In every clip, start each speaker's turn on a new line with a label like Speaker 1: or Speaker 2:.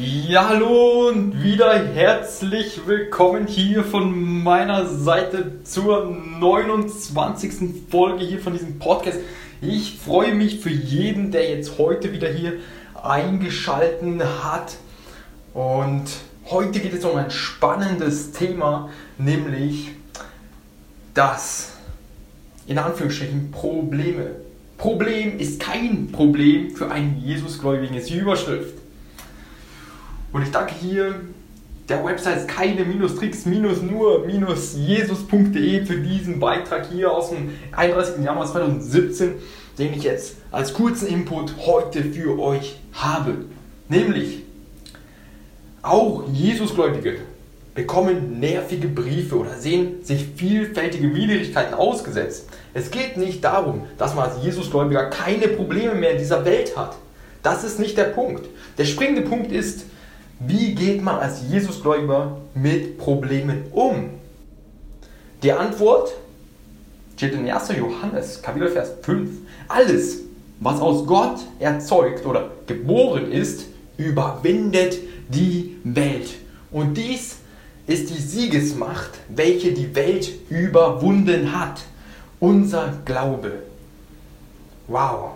Speaker 1: Ja, hallo und wieder herzlich willkommen hier von meiner Seite zur 29. Folge hier von diesem Podcast. Ich freue mich für jeden, der jetzt heute wieder hier eingeschalten hat. Und heute geht es um ein spannendes Thema, nämlich das in Anführungsstrichen Probleme. Problem ist kein Problem für einen Jesusgläubigen, ist die Überschrift. Und ich danke hier der Website keine-tricks-nur-jesus.de für diesen Beitrag hier aus dem 31. Januar 2017, den ich jetzt als kurzen Input heute für euch habe. Nämlich, auch Jesusgläubige bekommen nervige Briefe oder sehen sich vielfältige Widrigkeiten ausgesetzt. Es geht nicht darum, dass man als Jesusgläubiger keine Probleme mehr in dieser Welt hat. Das ist nicht der Punkt. Der springende Punkt ist, wie geht man als Jesusgläubiger mit Problemen um? Die Antwort steht in 1. Johannes, Kapitel Vers 5. Alles, was aus Gott erzeugt oder geboren ist, überwindet die Welt. Und dies ist die Siegesmacht, welche die Welt überwunden hat. Unser Glaube. Wow.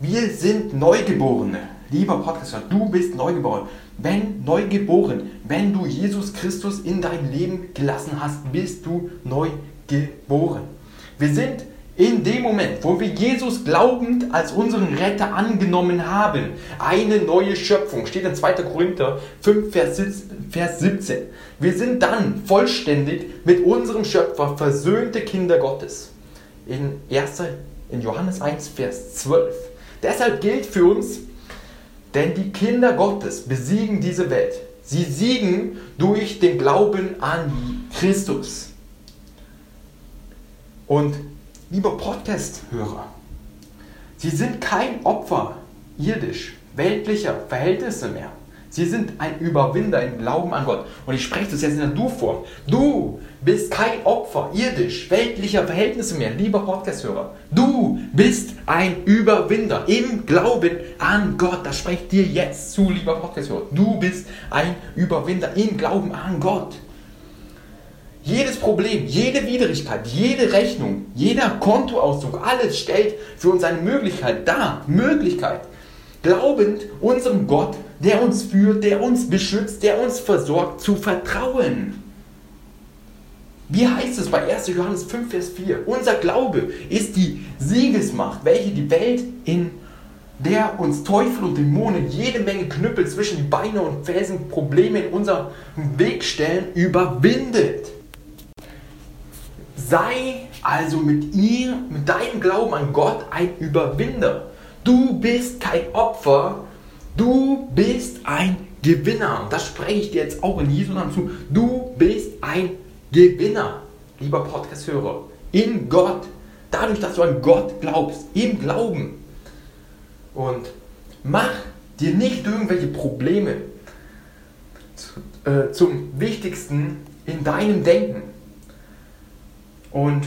Speaker 1: Wir sind Neugeborene. Lieber Podcaster, du bist neugeboren. Wenn neugeboren, wenn du Jesus Christus in dein Leben gelassen hast, bist du neugeboren. Wir sind in dem Moment, wo wir Jesus glaubend als unseren Retter angenommen haben, eine neue Schöpfung, steht in 2. Korinther 5, Vers 17. Wir sind dann vollständig mit unserem Schöpfer versöhnte Kinder Gottes. In 1. in Johannes 1, Vers 12. Deshalb gilt für uns, denn die Kinder Gottes besiegen diese Welt. Sie siegen durch den Glauben an Christus. Und Lieber Podcast-Hörer, Sie sind kein Opfer irdisch, weltlicher Verhältnisse mehr. Sie sind ein Überwinder im Glauben an Gott. Und ich spreche das jetzt in der Du-Form. Du bist kein Opfer irdisch, weltlicher Verhältnisse mehr, lieber Podcast-Hörer. Du bist ein Überwinder im Glauben an Gott. Das spreche ich dir jetzt zu, lieber Podcast-Hörer. Du bist ein Überwinder im Glauben an Gott. Jedes Problem, jede Widrigkeit, jede Rechnung, jeder Kontoauszug, alles stellt für uns eine Möglichkeit dar. Möglichkeit. Glaubend unserem Gott, der uns führt, der uns beschützt, der uns versorgt, zu vertrauen. Wie heißt es bei 1. Johannes 5, Vers 4? Unser Glaube ist die Siegesmacht, welche die Welt in der uns Teufel und Dämonen jede Menge Knüppel zwischen die Beine und Felsen Probleme in unserem Weg stellen, überwindet. Sei also mit ihr, mit deinem Glauben an Gott ein Überwinder. Du bist kein Opfer, du bist ein Gewinner. Und das spreche ich dir jetzt auch in Jesu Namen zu. Du bist ein Gewinner, lieber Podcast-Hörer. In Gott. Dadurch, dass du an Gott glaubst. Im Glauben. Und mach dir nicht irgendwelche Probleme äh, zum Wichtigsten in deinem Denken. Und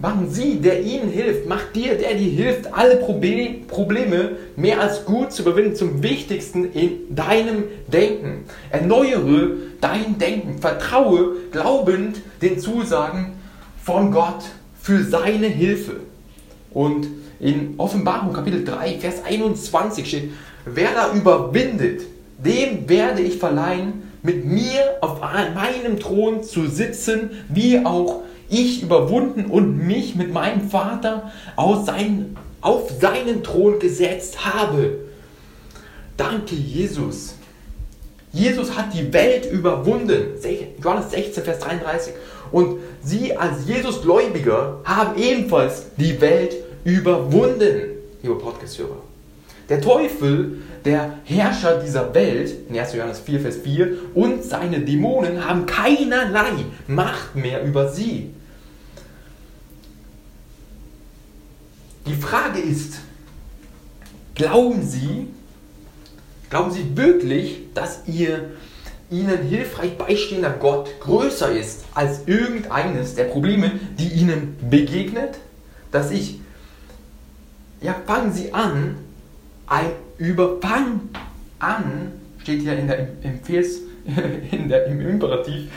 Speaker 1: machen Sie, der Ihnen hilft, macht dir, der dir hilft, alle Probleme mehr als gut zu überwinden, zum Wichtigsten in deinem Denken. Erneuere dein Denken, vertraue glaubend den Zusagen von Gott für seine Hilfe. Und in Offenbarung Kapitel 3, Vers 21 steht, wer da überwindet, dem werde ich verleihen, mit mir auf meinem Thron zu sitzen, wie auch ich überwunden und mich mit meinem Vater aus sein, auf seinen Thron gesetzt habe. Danke, Jesus. Jesus hat die Welt überwunden. Johannes 16, Vers 33. Und sie als Jesus-Gläubiger haben ebenfalls die Welt überwunden, lieber Podcast-Hörer. Der Teufel, der Herrscher dieser Welt, in 1. Johannes 4, Vers 4, und seine Dämonen haben keinerlei Macht mehr über sie. Die Frage ist, glauben Sie, glauben Sie wirklich, dass ihr Ihnen hilfreich beistehender Gott größer ist als irgendeines der Probleme, die Ihnen begegnet? Dass ich, ja, fangen Sie an, ein Überfang an, steht hier in der, Vers, in der, im Imperativ,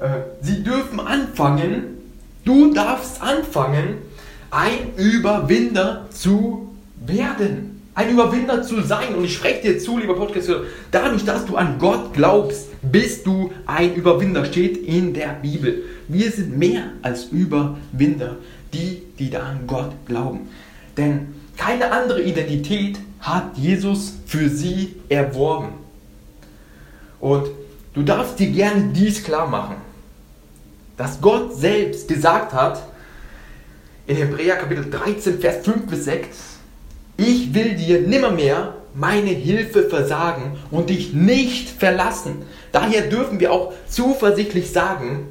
Speaker 1: äh, Sie dürfen anfangen, du darfst anfangen, ein Überwinder zu werden. Ein Überwinder zu sein. Und ich spreche dir zu, lieber Podcast, dadurch, dass du an Gott glaubst, bist du ein Überwinder. Steht in der Bibel. Wir sind mehr als Überwinder, die, die da an Gott glauben. Denn keine andere Identität hat Jesus für sie erworben. Und du darfst dir gerne dies klar machen, dass Gott selbst gesagt hat, in Hebräer Kapitel 13, Vers 5 bis 6, ich will dir nimmermehr meine Hilfe versagen und dich nicht verlassen. Daher dürfen wir auch zuversichtlich sagen,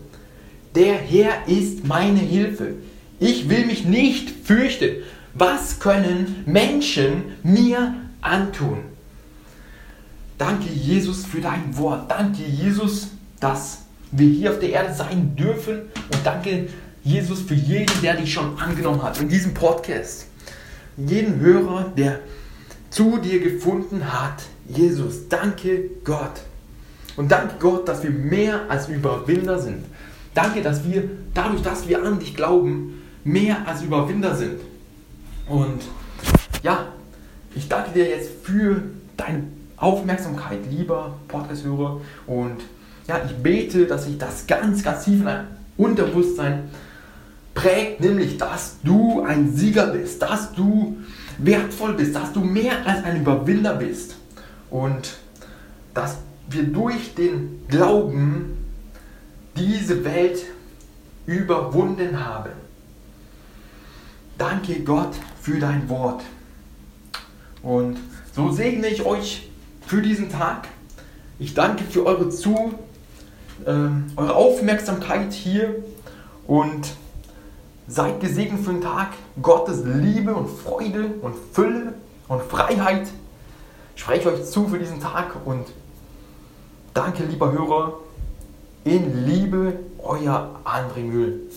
Speaker 1: der Herr ist meine Hilfe. Ich will mich nicht fürchten. Was können Menschen mir antun? Danke Jesus für dein Wort. Danke Jesus, dass wir hier auf der Erde sein dürfen. Und danke Jesus für jeden, der dich schon angenommen hat in diesem Podcast. Jeden Hörer, der zu dir gefunden hat. Jesus, danke Gott. Und danke Gott, dass wir mehr als Überwinder sind. Danke, dass wir dadurch, dass wir an dich glauben, mehr als Überwinder sind. Und ja, ich danke dir jetzt für deine Aufmerksamkeit, lieber Podcast-Hörer. Und ja, ich bete, dass ich das ganz, ganz tief in dein Unterbewusstsein prägt nämlich, dass du ein Sieger bist, dass du wertvoll bist, dass du mehr als ein Überwinder bist und dass wir durch den Glauben diese Welt überwunden haben. Danke Gott für dein Wort. Und so segne ich euch für diesen Tag. Ich danke für eure Zu, äh, eure Aufmerksamkeit hier und Seid gesegnet für den Tag. Gottes Liebe und Freude und Fülle und Freiheit. Ich spreche euch zu für diesen Tag und danke, lieber Hörer. In Liebe, euer André Mühl.